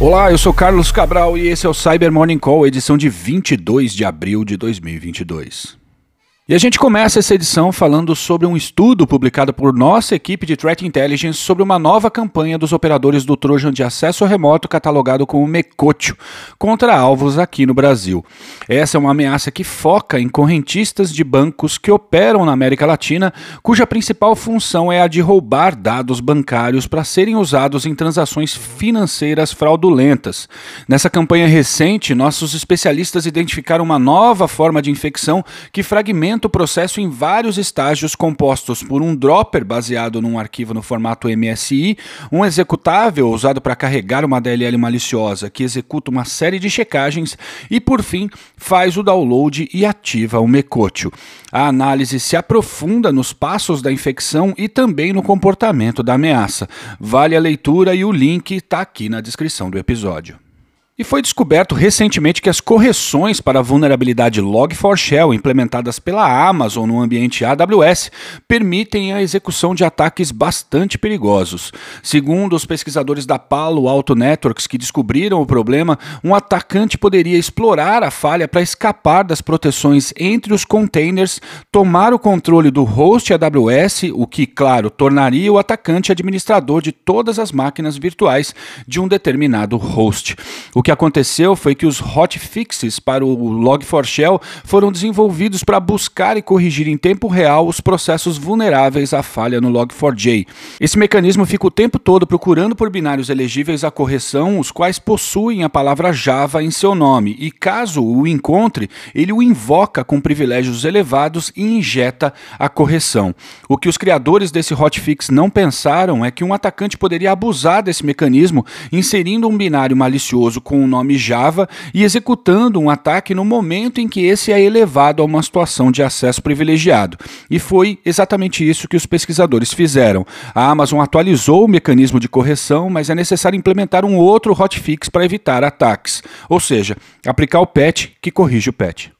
Olá, eu sou Carlos Cabral e esse é o Cyber Morning Call, edição de 22 de abril de 2022. E a gente começa essa edição falando sobre um estudo publicado por nossa equipe de Threat Intelligence sobre uma nova campanha dos operadores do Trojan de acesso remoto catalogado como Mecotio contra alvos aqui no Brasil. Essa é uma ameaça que foca em correntistas de bancos que operam na América Latina, cuja principal função é a de roubar dados bancários para serem usados em transações financeiras fraudulentas. Nessa campanha recente, nossos especialistas identificaram uma nova forma de infecção que fragmenta o processo em vários estágios compostos por um dropper baseado num arquivo no formato MSI, um executável usado para carregar uma DLL maliciosa que executa uma série de checagens e, por fim, faz o download e ativa o Mecotio. A análise se aprofunda nos passos da infecção e também no comportamento da ameaça. Vale a leitura e o link está aqui na descrição do episódio. E foi descoberto recentemente que as correções para a vulnerabilidade Log4Shell implementadas pela Amazon no ambiente AWS permitem a execução de ataques bastante perigosos. Segundo os pesquisadores da Palo Alto Networks que descobriram o problema, um atacante poderia explorar a falha para escapar das proteções entre os containers, tomar o controle do host AWS, o que, claro, tornaria o atacante administrador de todas as máquinas virtuais de um determinado host. O que aconteceu foi que os hotfixes para o Log4Shell foram desenvolvidos para buscar e corrigir em tempo real os processos vulneráveis à falha no Log4j. Esse mecanismo fica o tempo todo procurando por binários elegíveis à correção, os quais possuem a palavra Java em seu nome, e caso o encontre, ele o invoca com privilégios elevados e injeta a correção. O que os criadores desse hotfix não pensaram é que um atacante poderia abusar desse mecanismo, inserindo um binário malicioso com com o nome Java e executando um ataque no momento em que esse é elevado a uma situação de acesso privilegiado. E foi exatamente isso que os pesquisadores fizeram. A Amazon atualizou o mecanismo de correção, mas é necessário implementar um outro hotfix para evitar ataques, ou seja, aplicar o patch que corrige o patch.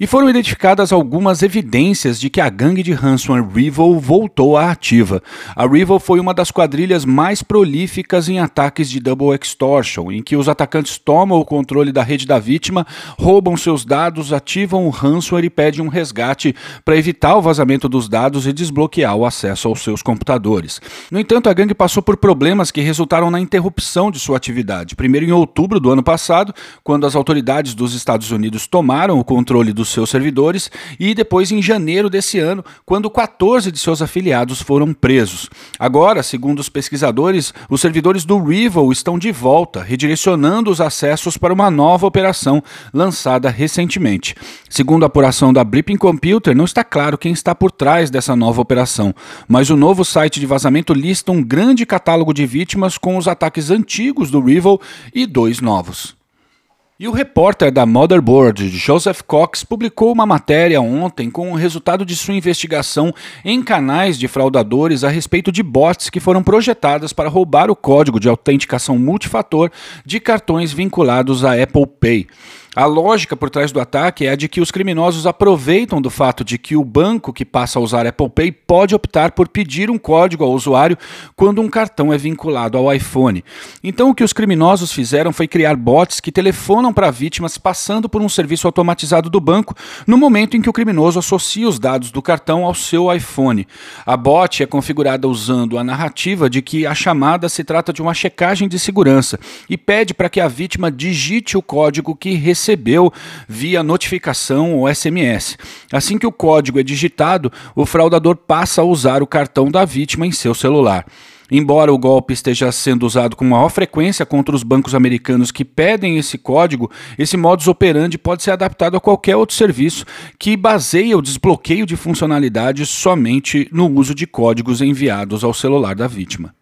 E foram identificadas algumas evidências de que a gangue de ransomware Revol voltou à ativa. A Revol foi uma das quadrilhas mais prolíficas em ataques de double extortion, em que os atacantes tomam o controle da rede da vítima, roubam seus dados, ativam o ransomware e pedem um resgate para evitar o vazamento dos dados e desbloquear o acesso aos seus computadores. No entanto, a gangue passou por problemas que resultaram na interrupção de sua atividade. Primeiro em outubro do ano passado, quando as autoridades dos Estados Unidos tomaram o controle do dos seus servidores e depois em janeiro desse ano, quando 14 de seus afiliados foram presos. Agora, segundo os pesquisadores, os servidores do Rival estão de volta, redirecionando os acessos para uma nova operação lançada recentemente. Segundo a apuração da Blipping Computer, não está claro quem está por trás dessa nova operação, mas o novo site de vazamento lista um grande catálogo de vítimas com os ataques antigos do Rival e dois novos. E o repórter da Motherboard, Joseph Cox, publicou uma matéria ontem com o resultado de sua investigação em canais de fraudadores a respeito de bots que foram projetadas para roubar o código de autenticação multifator de cartões vinculados à Apple Pay. A lógica por trás do ataque é a de que os criminosos aproveitam do fato de que o banco que passa a usar Apple Pay pode optar por pedir um código ao usuário quando um cartão é vinculado ao iPhone. Então, o que os criminosos fizeram foi criar bots que telefonam para vítimas passando por um serviço automatizado do banco no momento em que o criminoso associa os dados do cartão ao seu iPhone. A bot é configurada usando a narrativa de que a chamada se trata de uma checagem de segurança e pede para que a vítima digite o código que recebeu recebeu via notificação ou SMS. Assim que o código é digitado, o fraudador passa a usar o cartão da vítima em seu celular. Embora o golpe esteja sendo usado com maior frequência contra os bancos americanos que pedem esse código, esse modus operandi pode ser adaptado a qualquer outro serviço que baseia o desbloqueio de funcionalidades somente no uso de códigos enviados ao celular da vítima.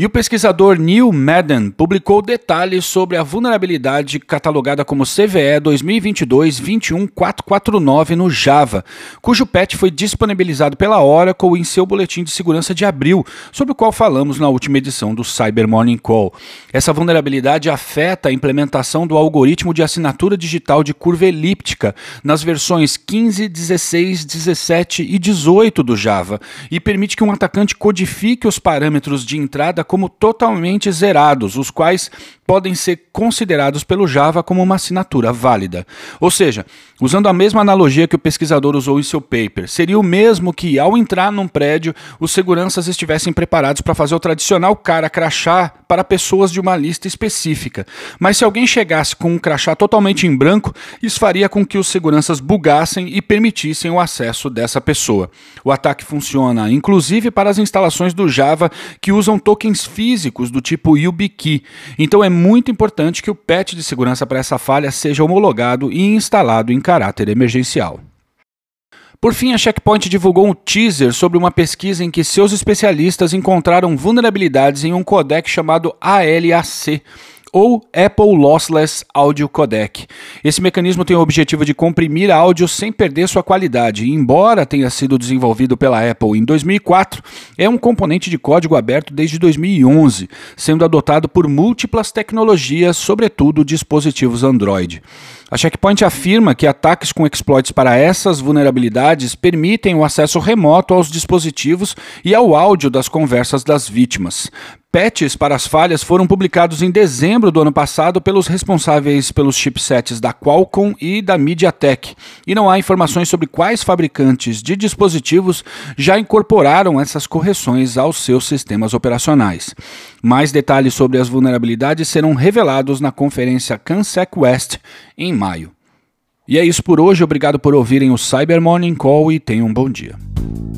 E o pesquisador Neil Madden publicou detalhes sobre a vulnerabilidade catalogada como CVE 2022-21449 no Java, cujo patch foi disponibilizado pela Oracle em seu boletim de segurança de abril, sobre o qual falamos na última edição do Cyber Morning Call. Essa vulnerabilidade afeta a implementação do algoritmo de assinatura digital de curva elíptica nas versões 15, 16, 17 e 18 do Java e permite que um atacante codifique os parâmetros de entrada como totalmente zerados, os quais podem ser considerados pelo Java como uma assinatura válida. Ou seja, usando a mesma analogia que o pesquisador usou em seu paper, seria o mesmo que, ao entrar num prédio, os seguranças estivessem preparados para fazer o tradicional cara crachá para pessoas de uma lista específica. Mas se alguém chegasse com um crachá totalmente em branco, isso faria com que os seguranças bugassem e permitissem o acesso dessa pessoa. O ataque funciona inclusive para as instalações do Java que usam tokens físicos do tipo YubiKey. Então é muito importante que o patch de segurança para essa falha seja homologado e instalado em caráter emergencial. Por fim, a Checkpoint divulgou um teaser sobre uma pesquisa em que seus especialistas encontraram vulnerabilidades em um codec chamado ALAC, ou Apple Lossless Audio Codec. Esse mecanismo tem o objetivo de comprimir áudio sem perder sua qualidade. Embora tenha sido desenvolvido pela Apple em 2004, é um componente de código aberto desde 2011, sendo adotado por múltiplas tecnologias, sobretudo dispositivos Android. A Checkpoint afirma que ataques com exploits para essas vulnerabilidades permitem o acesso remoto aos dispositivos e ao áudio das conversas das vítimas. Patches para as falhas foram publicados em dezembro do ano passado pelos responsáveis pelos chipsets da Qualcomm e da MediaTek, e não há informações sobre quais fabricantes de dispositivos já incorporaram essas correções aos seus sistemas operacionais. Mais detalhes sobre as vulnerabilidades serão revelados na conferência CanSec West em maio. E é isso por hoje, obrigado por ouvirem o Cyber Morning Call e tenham um bom dia.